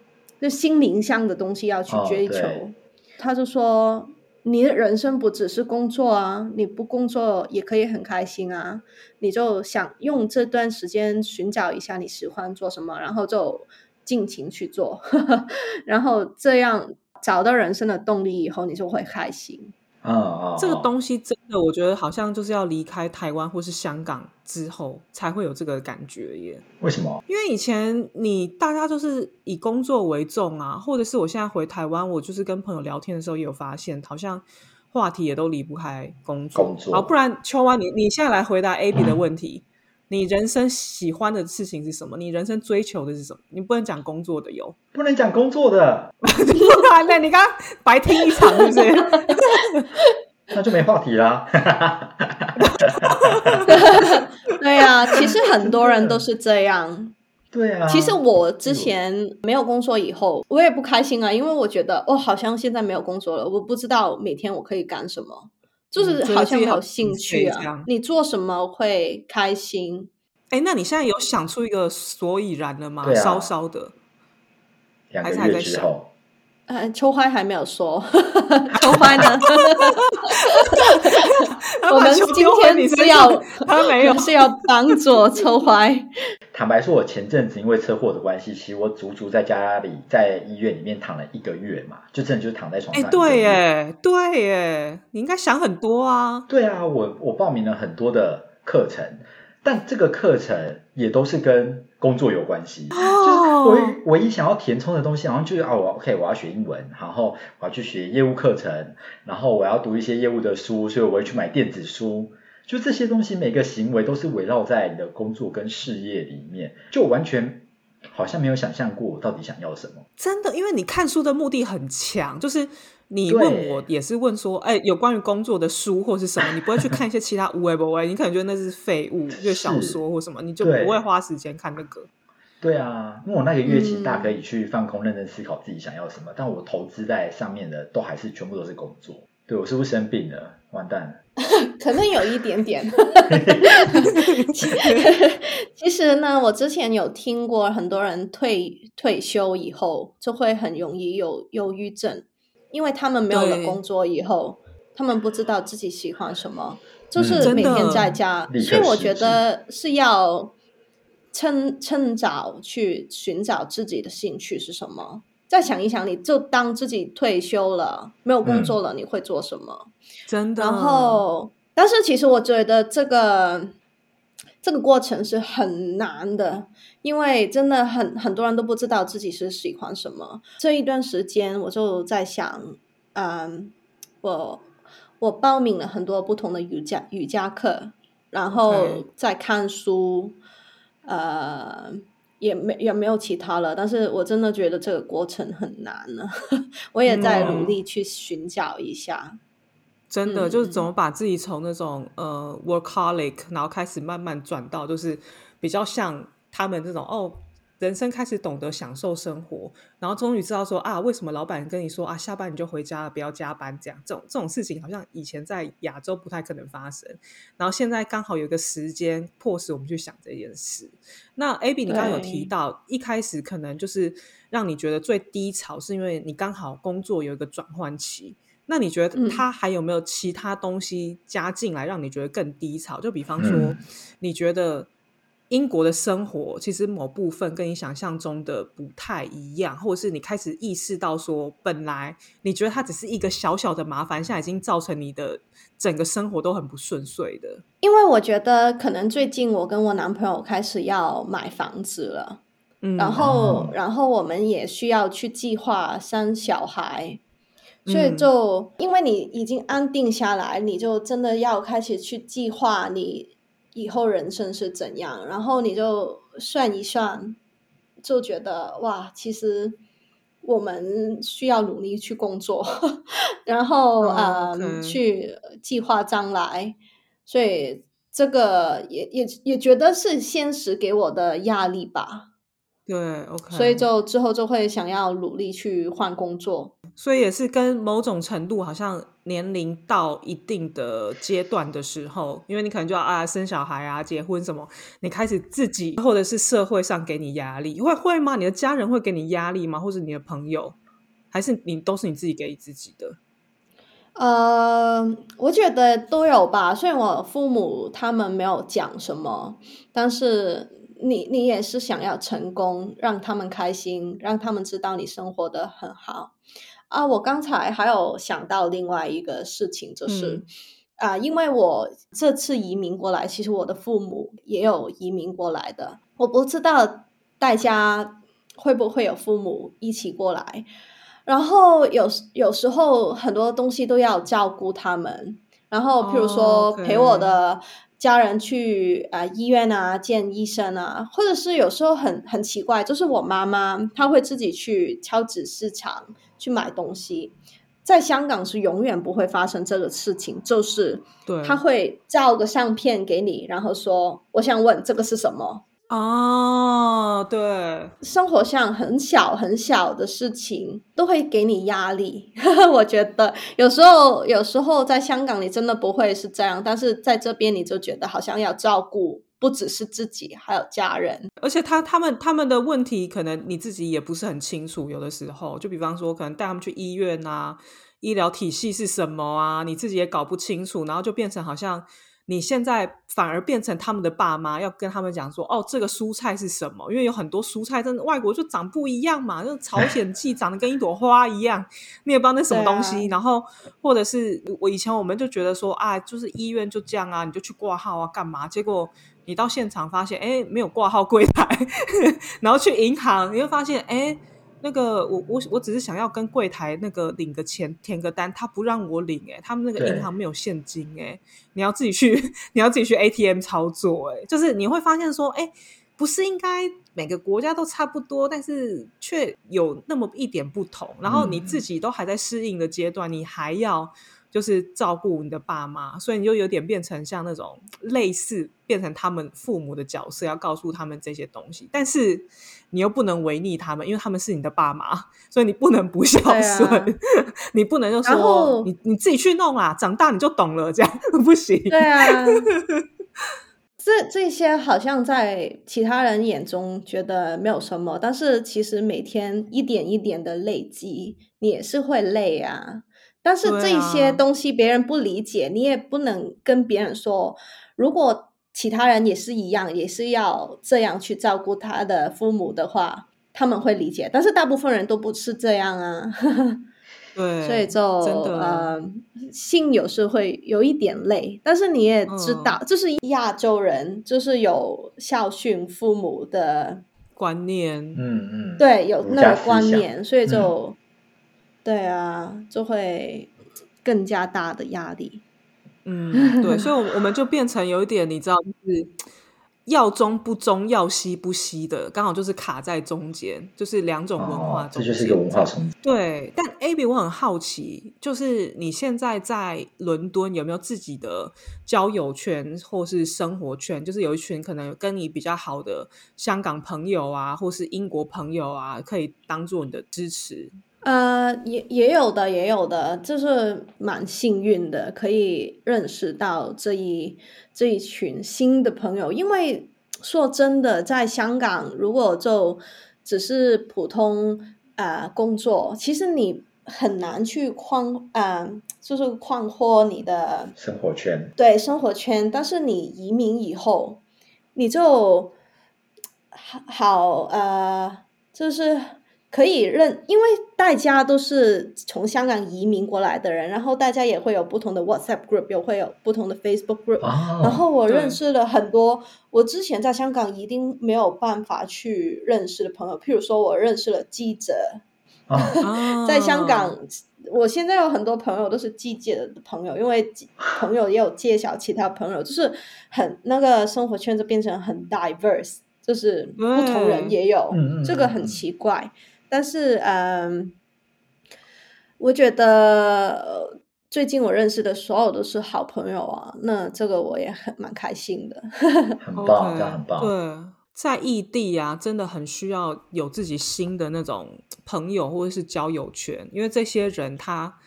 [SPEAKER 4] 就心灵上的东西要去
[SPEAKER 3] 哦
[SPEAKER 4] 追求。
[SPEAKER 3] 对
[SPEAKER 4] 他就说，你的人生不只是工作啊，你不工作也可以很开心啊。你就想用这段时间寻找一下你喜欢做什么，然后就尽情去做，然后这样找到人生的动力以后，你就会开心。
[SPEAKER 3] 嗯嗯，
[SPEAKER 1] 这个
[SPEAKER 3] 嗯
[SPEAKER 1] 东西真的，我觉得好像就是要离开台湾或是香港之后才会有这个感觉耶。
[SPEAKER 3] 为什么？
[SPEAKER 1] 因为以前你大家就是以工作为重啊，或者是我现在回台湾，我就是跟朋友聊天的时候也有发现，好像话题也都离不开工作。
[SPEAKER 3] 工作
[SPEAKER 1] 好，不然秋湾，你你现在来回答 A B 的问题。你人生喜欢的事情是什么？你人生追求的是什么？你不能讲工作的哟，
[SPEAKER 3] 不能讲工作的，
[SPEAKER 1] 不然呢？你刚刚白听一场是不是？
[SPEAKER 3] 那就没话题啦。
[SPEAKER 4] 对啊，其实很多人都是这样。
[SPEAKER 3] 对啊，
[SPEAKER 4] 其实我之前没有工作以后，我也不开心啊，因为我觉得哦，好像现在没有工作了，我不知道每天我可以干什么，就是好像有兴趣啊。你做什么会开心？
[SPEAKER 1] 哎，那你现在有想出一个所以然了吗？稍稍的，
[SPEAKER 3] 两个
[SPEAKER 1] 还是还在想
[SPEAKER 3] 月之后，
[SPEAKER 4] 呃，秋欢还没有 说，秋欢呢？我们今天是要
[SPEAKER 1] 他没有
[SPEAKER 4] 是要帮助秋欢。
[SPEAKER 3] 坦白说，我前阵子因为车祸的关系，其实我足足在家里在医院里面躺了一个月嘛，就真的就是躺在床
[SPEAKER 1] 哎，
[SPEAKER 3] 上。
[SPEAKER 1] 对，耶，对耶，你应该想很多啊。
[SPEAKER 3] 对啊，我我报名了很多的课程，但这个课程也都是跟工作有关系。就是
[SPEAKER 1] 哦
[SPEAKER 3] 唯唯一想要填充的东西，好像就是啊，我 OK，我要学英文，然后我要去学业务课程，然后我要读一些业务的书，所以我会去买电子书。就这些东西，每个行为都是围绕在你的工作跟事业里面，就完全好像没有想象过我到底想要什么。
[SPEAKER 1] 真的，因为你看书的目的很强，就是你
[SPEAKER 3] 对
[SPEAKER 1] 问我也是问说，哎，有关于工作的书或是什么，你不会去看一些其他无为不为，你可能觉得那是废物，就是小说或什么，你就不会花时间看那个。
[SPEAKER 3] 对啊，因为我那个月其实
[SPEAKER 4] 嗯
[SPEAKER 3] 大可以去放空、认真思考自己想要什么，但我投资在上面的都还是全部都是工作。对我是不是生病了？完蛋了！
[SPEAKER 4] 可能有一点点。其实呢，我之前有听过很多人退退休以后就会很容易有忧郁症，因为他们没有了工作以后，他们不知道自己喜欢什么，就
[SPEAKER 3] 嗯
[SPEAKER 4] 是每天在家，所以我觉得是要趁趁早去寻找自己的兴趣是什么。再想一想，你就当自己退休了，没有工作了，你会做什么？
[SPEAKER 1] 真的。
[SPEAKER 4] 然后，但是其实我觉得这个这个过程是很难的，因为真的很很多人都不知道自己是喜欢什么。这一段时间，我就在想，嗯，我我报名了很多不同的瑜伽瑜伽课，然后在看书，呃。也没也没有其他了，但是我真的觉得这个过程很难呢。我也在努
[SPEAKER 1] 嗯
[SPEAKER 4] 力去寻找一下。
[SPEAKER 1] 真的、
[SPEAKER 4] 嗯
[SPEAKER 1] 就是怎么把自己从那种呃 workaholic，然后开始慢慢转到就是比较像他们这种哦，人生开始懂得享受生活，然后终于知道说啊，为什么老板跟你说啊，下班你就回家了，不要加班这样，这种这种事情好像以前在亚洲不太可能发生，然后现在刚好有一个时间迫使我们去想这件事。那 Abby，你刚刚有提到一开始可能就是让你觉得最低潮，是因为你刚好工作有一个转换期。那你觉得
[SPEAKER 4] 嗯
[SPEAKER 1] 它还有没有其他东西加进来，让你觉得更低潮？就比方说
[SPEAKER 3] 嗯，
[SPEAKER 1] 你觉得英国的生活其实某部分跟你想象中的不太一样，或者是你开始意识到说，本来你觉得它只是一个小小的麻烦，现在已经造成你的整个生活都很不顺遂的。
[SPEAKER 4] 因为我觉得可能最近我跟我男朋友开始要买房子了，
[SPEAKER 1] 嗯，
[SPEAKER 4] 然后
[SPEAKER 3] 哦
[SPEAKER 4] 然后我们也需要去计划生小孩，所以
[SPEAKER 1] 嗯
[SPEAKER 4] 就因为你已经安定下来，你就真的要开始去计划你以后人生是怎样，然后你就算一算，就觉得哇，其实。我们需要努力去工作，然后
[SPEAKER 1] 哦
[SPEAKER 4] 嗯
[SPEAKER 1] ，OK
[SPEAKER 4] 去计划将来，所以这个也也也觉得是现实给我的压力吧，
[SPEAKER 1] 对，OK，
[SPEAKER 4] 所以就之后就会想要努力去换工作。
[SPEAKER 1] 所以也是跟某种程度，好像年龄到一定的阶段的时候，因为你可能就要啊生小孩啊、结婚什么，你开始自己或者是社会上给你压力，会会吗？你的家人会给你压力吗？或者你的朋友，还是你都是你自己给你自己的？
[SPEAKER 4] 呃，我觉得都有吧。虽然我父母他们没有讲什么，但是你你也是想要成功，让他们开心，让他们知道你生活的很好啊。我刚才还有想到另外一个事情，就是。
[SPEAKER 1] 嗯
[SPEAKER 4] 啊，因为我这次移民过来，其实我的父母也有移民过来的。我不知道大家会不会有父母一起过来，然后有有时候很多东西都要照顾他们，然后譬如
[SPEAKER 1] 哦
[SPEAKER 4] 说陪我的家人去啊、呃医院啊见医生啊，或者是有时候很很奇怪，就是我妈妈她会自己去超级市场去买东西。在香港是永远不会发生这个事情，就是
[SPEAKER 1] 对，
[SPEAKER 4] 他会照个相片给你，然后说：“我想问这个是什么。”
[SPEAKER 1] 哦，对，
[SPEAKER 4] 生活上很小很小的事情都会给你压力。我觉得有时候，有时候在香港你真的不会是这样，但是在这边你就觉得好像要照顾不只是自己，还有家人。
[SPEAKER 1] 而且他他们他们的问题，可能你自己也不是很清楚。有的时候，就比方说，可能带他们去医院啊，医疗体系是什么啊，你自己也搞不清楚，然后就变成好像你现在反而变成他们的爸妈，要跟他们讲说，哦，这个蔬菜是什么？因为有很多蔬菜真的外国就长不一样嘛，就朝鲜 蓟长得跟一朵花一样，你也不知道那什么东西。
[SPEAKER 4] 啊
[SPEAKER 1] 然后或者是我以前我们就觉得说啊，就是医院就这样啊，你就去挂号啊，干嘛？结果。你到现场发现，哎，没有挂号柜台，然后去银行，你会发现，哎，那个我我我只是想要跟柜台那个领个钱，填个单，他不让我领、哎，他们那个
[SPEAKER 3] 对。
[SPEAKER 1] 银行没有现金、哎，你要自己去，你要自己去 ATM 操作、哎，就是你会发现说，哎，不是应该每个国家都差不多，但是却有那么一点不同，然后你自己都还在适应的阶段，你还要。就是照顾你的爸妈，所以你就有点变成像那种类似变成他们父母的角色，要告诉他们这些东西，但是你又不能违逆他们，因为他们是你的爸妈，所以你不能不孝顺，
[SPEAKER 4] 啊
[SPEAKER 1] 你不能就说你你自己去弄啦，长大你就懂了，这样 不行。
[SPEAKER 4] 对啊，这这些好像在其他人眼中觉得没有什么，但是其实每天一点一点的累积，你也是会累啊。但是这些东西别人不理解，你也不能跟别人说，如果其他人也是一样，也是要这样去照顾他的父母的话，他们会理解。但是大部分人都不是这样啊，
[SPEAKER 1] 对，
[SPEAKER 4] 所以就
[SPEAKER 1] 真的
[SPEAKER 4] 呃，性有时会有一点累，但是你也知
[SPEAKER 1] 嗯
[SPEAKER 4] 道，就是亚洲人就是有孝顺父母的，
[SPEAKER 1] 观念，
[SPEAKER 3] 嗯嗯，
[SPEAKER 4] 对，有那个观念，所以就、对啊，就会更加大的压力。
[SPEAKER 1] 嗯，对，所以，我我们就变成有一点，你知道，就是要中不中，要西不西的，刚好就是卡在中间，就是两种文化
[SPEAKER 3] 哦，
[SPEAKER 1] 中间、
[SPEAKER 3] 这就是一个文化冲突。
[SPEAKER 1] 对，但 Abby，我很好奇，就是你现在在伦敦有没有自己的交友圈或是生活圈？就是有一群可能跟你比较好的香港朋友啊，或是英国朋友啊，可以当做你的支持。
[SPEAKER 4] 呃，也也有的，也有的，就是蛮幸运的，可以认识到这一这一群新的朋友。因为 说真的，在香港，如果就只是普通呃工作，其实你很难去扩呃，就是扩阔你的
[SPEAKER 3] 生活圈，
[SPEAKER 4] 对生活圈，但是你移民以后，你就好好呃，就是可以认，因为大家都是从香港移民过来的人，然后大家也会有不同的 WhatsApp group，也会有不同的 Facebook group，、
[SPEAKER 3] 哦，
[SPEAKER 4] 然后我
[SPEAKER 1] 对
[SPEAKER 4] 认识了很多我之前在香港一定没有办法去认识的朋友，譬如说我认识了记者，在香港，我现在有很多朋友都是记者的朋友，因为朋友也有介绍其他朋友，就是很那个生活圈子变成很 diverse，就是不同人也有，
[SPEAKER 3] 嗯嗯嗯
[SPEAKER 4] 这个很奇怪。但是，嗯，我觉得呃最近我认识的所有都是好朋友啊，那这个我也很蛮开心的。
[SPEAKER 3] 很棒这样很棒。
[SPEAKER 1] 对，在异地啊，真的很需要有自己新的那种朋友或者是交友圈，因为这些人他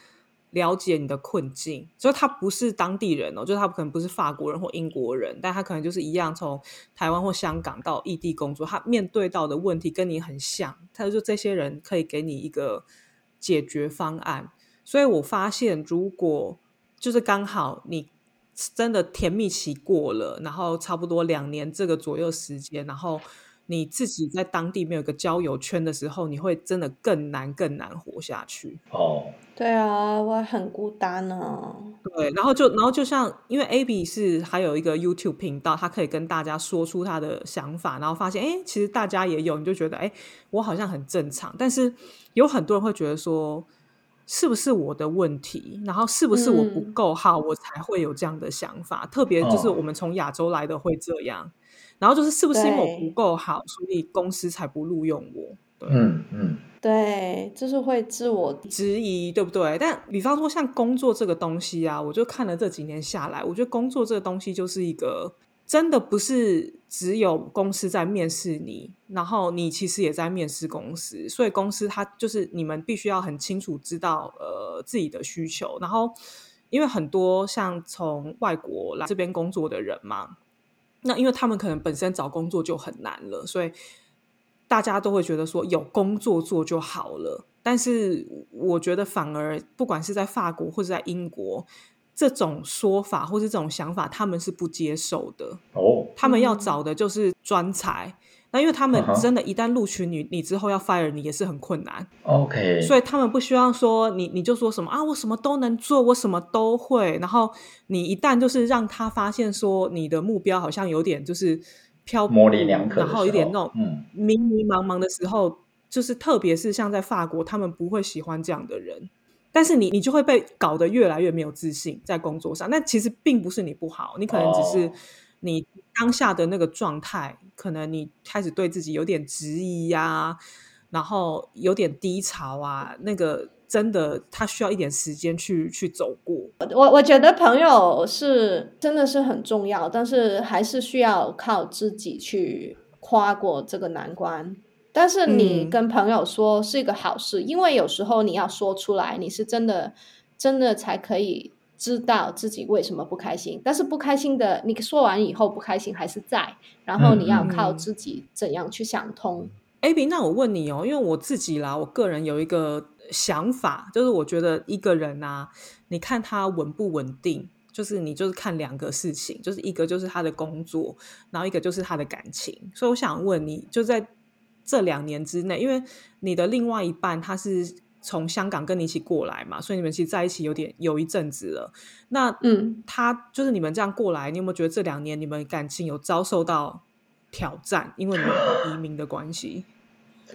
[SPEAKER 1] 了解你的困境，所以他不是当地人哦，就是他可能不是法国人或英国人，但他可能就是一样从台湾或香港到异地工作，他面对到的问题跟你很像，他就这些人可以给你一个解决方案。所以我发现，如果就是刚好你真的甜蜜期过了，然后差不多两年这个左右时间，然后你自己在当地没有一个交友圈的时候，你会真的更难更难活下去。
[SPEAKER 3] 哦，
[SPEAKER 4] 对啊，我很孤单呢、
[SPEAKER 1] 对，然后就然后就像因为 Abby 是还有一个 YouTube 频道，他可以跟大家说出他的想法，然后发现哎，诶其实大家也有，你就觉得哎，诶我好像很正常，但是有很多人会觉得说。是不是我的问题？然后是不是我不
[SPEAKER 4] 嗯
[SPEAKER 1] 够好，我才会有这样的想法？特别就是
[SPEAKER 3] 哦
[SPEAKER 1] 我们从亚洲来的会这样，然后就是是不是因为我不够好，所以公司才不录用我？对，
[SPEAKER 3] 嗯嗯，
[SPEAKER 4] 对，就是会自我
[SPEAKER 1] 质疑，对不对？但比方说像工作这个东西啊，我就看了这几年下来，我觉得工作这个东西就是一个真的不是只有公司在面试你，然后你其实也在面试公司，所以公司它就是你们必须要很清楚知道呃自己的需求，然后因为很多像从外国来这边工作的人嘛，那因为他们可能本身找工作就很难了，所以大家都会觉得说有工作做就好了。但是我觉得反而不管是在法国或者在英国，这种说法或是这种想法，他们是不接受的。
[SPEAKER 3] 哦，
[SPEAKER 1] 他们要
[SPEAKER 4] 嗯
[SPEAKER 1] 找的就是专才。那因为他们真的，一旦录取你，你之后要 fire 你也是很困难。
[SPEAKER 3] OK，
[SPEAKER 1] 所以他们不希望说你你就说什么啊，我什么都能做，我什么都会。然后你一旦就是让他发现说你的目标好像有点就是漂
[SPEAKER 3] 模棱两可
[SPEAKER 1] 然后有点那种
[SPEAKER 3] 嗯
[SPEAKER 1] 迷迷茫茫的时候，就是特别是像在法国，他们不会喜欢这样的人。但是你你就会被搞得越来越没有自信在工作上。那其实并不是你不好，你可能只是
[SPEAKER 3] 哦
[SPEAKER 1] 你当下的那个状态，可能你开始对自己有点质疑呀、然后有点低潮啊，那个真的他需要一点时间去去走过。
[SPEAKER 4] 我我觉得朋友是真的是很重要，但是还是需要靠自己去跨过这个难关。但是你
[SPEAKER 1] 嗯
[SPEAKER 4] 跟朋友说是一个好事，因为有时候你要说出来，你是真的真的才可以知道自己为什么不开心。但是不开心的，你说完以后不开心还是在，然后你要
[SPEAKER 1] 嗯
[SPEAKER 4] 靠
[SPEAKER 1] 嗯
[SPEAKER 4] 自己怎样去想通。
[SPEAKER 1] A B，那我问你哦，因为我自己啦，我个人有一个想法，就是我觉得一个人啊，你看他稳不稳定，就是你就是看两个事情，就是一个就是他的工作，然后一个就是他的感情。所以我想问你，就在这两年之内，因为你的另外一半他是从香港跟你一起过来嘛，所以你们其实在一起有点有一阵子了。那
[SPEAKER 4] 嗯，
[SPEAKER 1] 他就是你们这样过来，你有没有觉得这两年你们感情有遭受到挑战？因为你们移民的关系。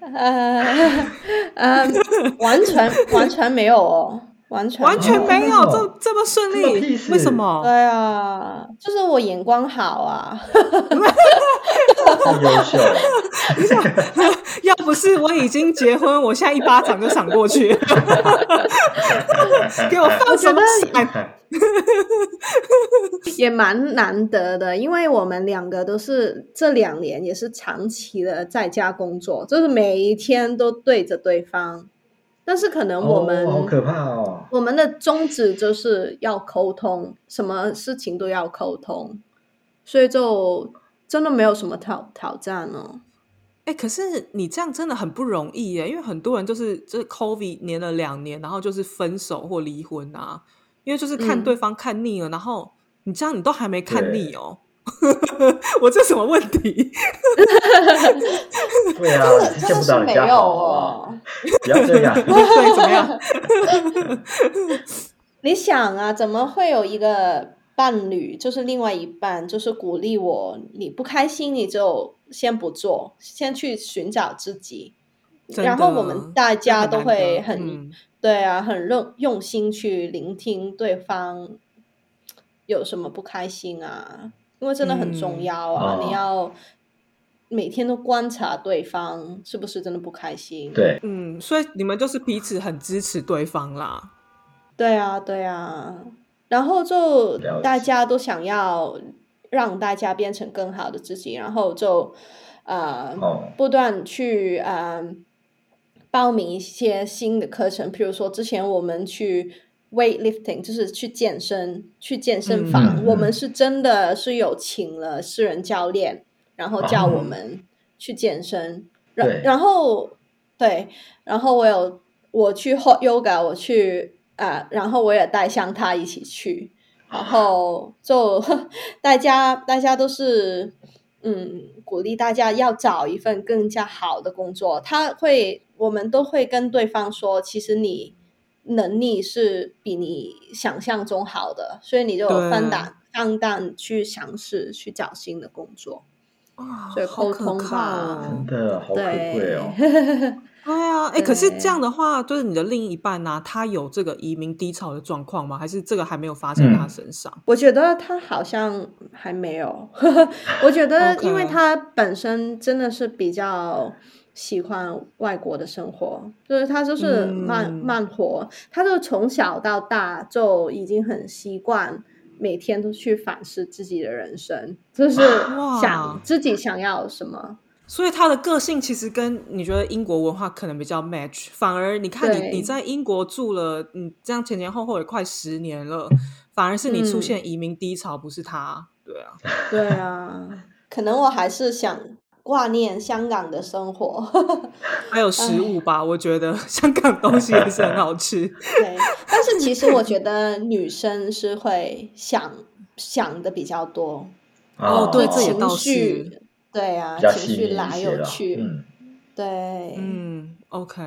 [SPEAKER 4] 呃呃，完全完全没有哦，完全
[SPEAKER 1] 完全没有，
[SPEAKER 3] 哦
[SPEAKER 1] 这这么顺利为什么？
[SPEAKER 4] 对啊，就是我眼光好啊，
[SPEAKER 3] 太优秀了，
[SPEAKER 1] 要不是我已经结婚，我现在一巴掌就赏过去，给我放什么闪？
[SPEAKER 4] 也蛮难得的，因为我们两个都是这两年也是长期的在家工作，就是每一天都对着对方，但是可能我们、
[SPEAKER 3] 哦好可怕哦。
[SPEAKER 4] 我们的宗旨就是要沟通，什么事情都要沟通，所以就真的没有什么挑挑战哦。
[SPEAKER 1] 哎、可是你这样真的很不容易耶，因为很多人就是这 COVID 黏了两年，然后就是分手或离婚啊，因为就是看
[SPEAKER 4] 嗯
[SPEAKER 1] 对方看腻了，然后你这样你都还没看腻哦。我这什么问题？
[SPEAKER 3] 对啊，你是
[SPEAKER 4] 没有
[SPEAKER 3] 到人家好啊，
[SPEAKER 4] 哦。
[SPEAKER 3] 不要这样。
[SPEAKER 1] 对，怎么样？
[SPEAKER 4] 你想啊，怎么会有一个伴侣，就是另外一半，就是鼓励我，你不开心你就先不做，先去寻找自己。然后我们大家都会很、
[SPEAKER 1] 嗯
[SPEAKER 4] 对啊，很用用心去聆听对方有什么不开心啊，因为真的很重
[SPEAKER 1] 嗯
[SPEAKER 4] 要啊，
[SPEAKER 3] 哦
[SPEAKER 4] 你要每天都观察对方是不是真的不开心。
[SPEAKER 3] 对，
[SPEAKER 1] 嗯，所以你们就是彼此很支持对方啦。
[SPEAKER 4] 对啊，对啊，然后就大家都想要让大家变成更好的自己，然后就呃、
[SPEAKER 3] 哦
[SPEAKER 4] 不断去呃报名一些新的课程，譬如说之前我们去 weightlifting，就是去健身，去健身房，
[SPEAKER 3] 嗯
[SPEAKER 4] 我们是真的是有请了私人教练，然后叫我
[SPEAKER 3] 哦
[SPEAKER 4] 们去健身，
[SPEAKER 3] 对。
[SPEAKER 4] 然然后对，然后我有我去 hot yoga，我去啊、然后我也带上他一起去，然后 就大家大家都是嗯鼓励大家要找一份更加好的工作。他会，我们都会跟对方说，其实你能力是比你想象中好的，所以你就放胆放胆去尝试去找新的工作。
[SPEAKER 1] 哇，
[SPEAKER 4] 所以
[SPEAKER 1] 好可靠
[SPEAKER 4] 沟通吧
[SPEAKER 1] 哦
[SPEAKER 3] 真的好可贵哦。
[SPEAKER 4] 对，
[SPEAKER 1] 对啊，哎，可是
[SPEAKER 4] 对
[SPEAKER 1] 这样的话，就是你的另一半呢、他有这个移民低潮的状况吗？还是这个还没有发生在他
[SPEAKER 3] 嗯
[SPEAKER 1] 身上？
[SPEAKER 4] 我觉得他好像还没有。我觉得，因为他本身真的是比较喜欢外国的生活，就是他就是慢、
[SPEAKER 1] 嗯
[SPEAKER 4] 慢活，他就从小到大就已经很习惯。每天都去反思自己的人生，就是想自己想要什么。
[SPEAKER 1] 所以他的个性其实跟你觉得英国文化可能比较 match，反而你看你你在英国住了，你这样前前后后也快十年了，反而是你出
[SPEAKER 4] 嗯
[SPEAKER 1] 现移民低潮，不是他。对啊，
[SPEAKER 4] 对啊，可能我还是想挂念香港的生活。
[SPEAKER 1] 还有食物吧，我觉得香港东西也是很好吃。
[SPEAKER 4] 对，但是其实我觉得女生是会想想的比较多，
[SPEAKER 1] 哦对
[SPEAKER 4] 就情
[SPEAKER 1] 这也倒
[SPEAKER 4] 对啊，情绪来。有去，
[SPEAKER 3] 嗯，
[SPEAKER 4] 对，
[SPEAKER 1] 嗯，OK。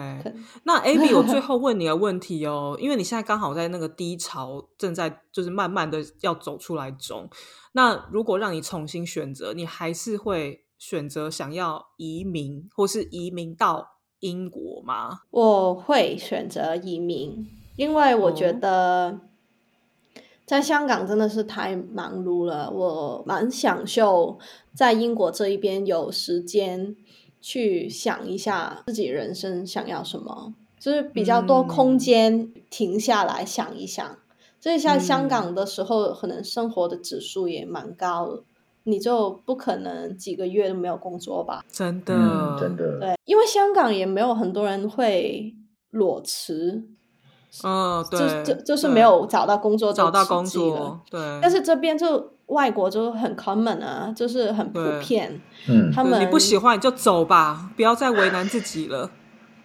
[SPEAKER 1] 那 A B，我最后问你个问题哦，因为你现在刚好在那个低潮，正在就是慢慢的要走出来中。那如果让你重新选择，你还是会选择想要移民，或是移民到英国吗？
[SPEAKER 4] 我会选择移民，因为我觉
[SPEAKER 1] 哦
[SPEAKER 4] 得在香港真的是太忙碌了，我蛮享受在英国这一边有时间去想一下自己人生想要什么，就是比较多空
[SPEAKER 1] 嗯
[SPEAKER 4] 间停下来想一想。所以在香
[SPEAKER 1] 嗯
[SPEAKER 4] 港的时候，可能生活的指数也蛮高的，你就不可能几个月都没有工作吧？
[SPEAKER 1] 真的，
[SPEAKER 3] 嗯，真的，
[SPEAKER 4] 对，因为香港也没有很多人会裸辞，
[SPEAKER 1] 嗯，对，
[SPEAKER 4] 就就就
[SPEAKER 1] 是
[SPEAKER 4] 没有找到工作
[SPEAKER 1] 找到工。作，对。
[SPEAKER 4] 但是这边就外国就很 common 啊，就是很普遍。
[SPEAKER 3] 嗯，
[SPEAKER 4] 他们
[SPEAKER 1] 你不喜欢你就走吧，不要再为难自己了。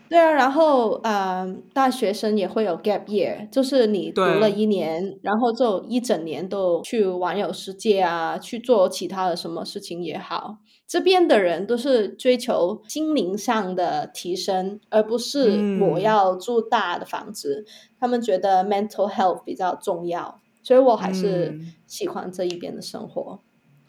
[SPEAKER 4] 对啊，然后呃，大学生也会有 gap year，就是你读了一年，然后就一整年都去环游世界啊，去做其他的什么事情也好。这边的人都是追求心灵上的提升，而不是我
[SPEAKER 1] 嗯
[SPEAKER 4] 要住大的房子。他们觉得 mental health 比较重要，所以我还是
[SPEAKER 1] 嗯
[SPEAKER 4] 喜欢这一边的生活。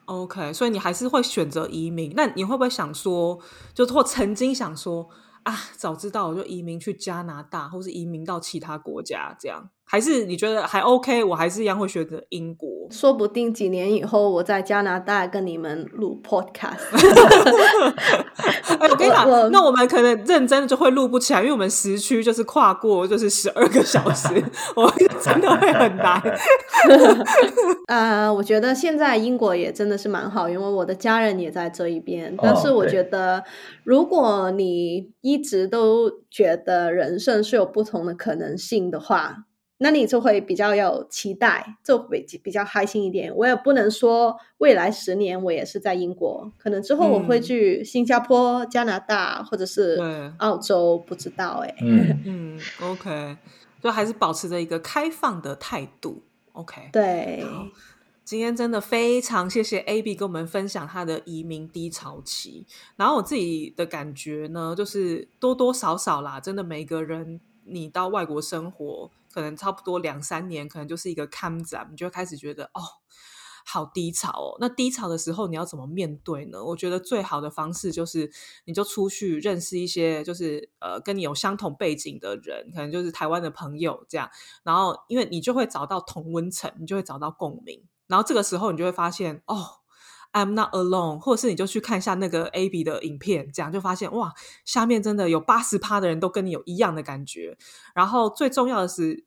[SPEAKER 1] OK，所以你还是会选择移民。那你会不会想说，就或曾经想说啊，早知道我就移民去加拿大，或是移民到其他国家这样？还是你觉得还 OK？我还是一样会选择英国。
[SPEAKER 4] 说不定几年以后，我在加拿大跟你们录 podcast。
[SPEAKER 1] 哎，我跟你讲，那我们可能认真的就会录不起来，因为我们时区就是跨过就是十二个小时，我真的会很难。
[SPEAKER 4] 呃，我觉得现在英国也真的是蛮好，因为我的家人也在这一边。但是我
[SPEAKER 3] 对
[SPEAKER 4] 觉得，如果你一直都觉得人生是有不同的可能性的话，那你就会比较有期待，就会比较开心一点。我也不能说未来十年我也是在英国，可能之后我会
[SPEAKER 1] 嗯
[SPEAKER 4] 去新加坡、加拿大或者是
[SPEAKER 1] 对
[SPEAKER 4] 澳洲，不知道哎、
[SPEAKER 3] 嗯，
[SPEAKER 1] 嗯，OK，就还是保持着一个开放的态度。OK，
[SPEAKER 4] 对，
[SPEAKER 1] 今天真的非常谢谢 AB 跟我们分享他的移民低潮期。然后我自己的感觉呢，就是多多少少啦，真的每个人你到外国生活，可能差不多两三年，可能就是一个看展，你就开始觉得哦。好低潮哦！那低潮的时候，你要怎么面对呢？我觉得最好的方式就是，你就出去认识一些，就是呃，跟你有相同背景的人，可能就是台湾的朋友这样。然后，因为你就会找到同温层，你就会找到共鸣。然后这个时候，你就会发现，哦，I'm not alone，或者是你就去看一下那个 AB 的影片，这样就发现，哇，下面真的有八十趴的人都跟你有一样的感觉。然后最重要的是，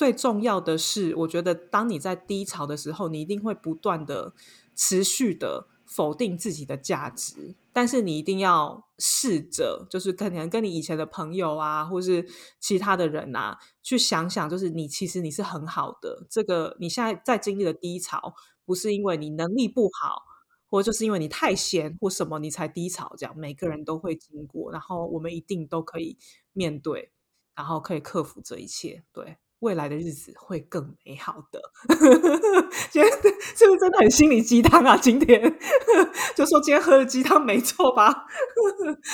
[SPEAKER 1] 最重要的是，我觉得当你在低潮的时候，你一定会不断的、持续的否定自己的价值，但是你一定要试着，就是可能跟你以前的朋友啊，或是其他的人啊，去想想，就是你其实你是很好的。这个你现在在经历的低潮，不是因为你能力不好，或者就是因为你太闲或什么你才低潮，这样每个人都会经过，然后我们一定都可以面对，然后可以克服这一切，对。未来的日子会更美好的。今天是不是真的很心灵鸡汤啊？今天就说今天喝的鸡汤没错吧？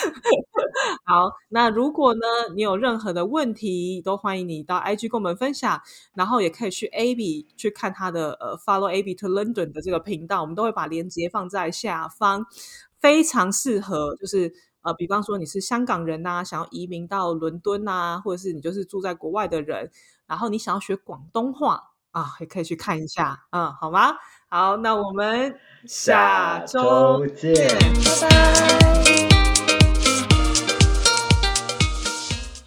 [SPEAKER 1] 好，那如果呢，你有任何的问题，都欢迎你到 IG 跟我们分享，然后也可以去 AB 去看他的呃 Follow AB to London 的这个频道，我们都会把链接放在下方，非常适合就是。呃，比方说你是香港人呐、想要移民到伦敦呐、或者是你就是住在国外的人，然后你想要学广东话啊，也可以去看一下，嗯，好吗？好，那我们下
[SPEAKER 3] 下
[SPEAKER 1] 周
[SPEAKER 3] 周见。
[SPEAKER 4] 拜拜。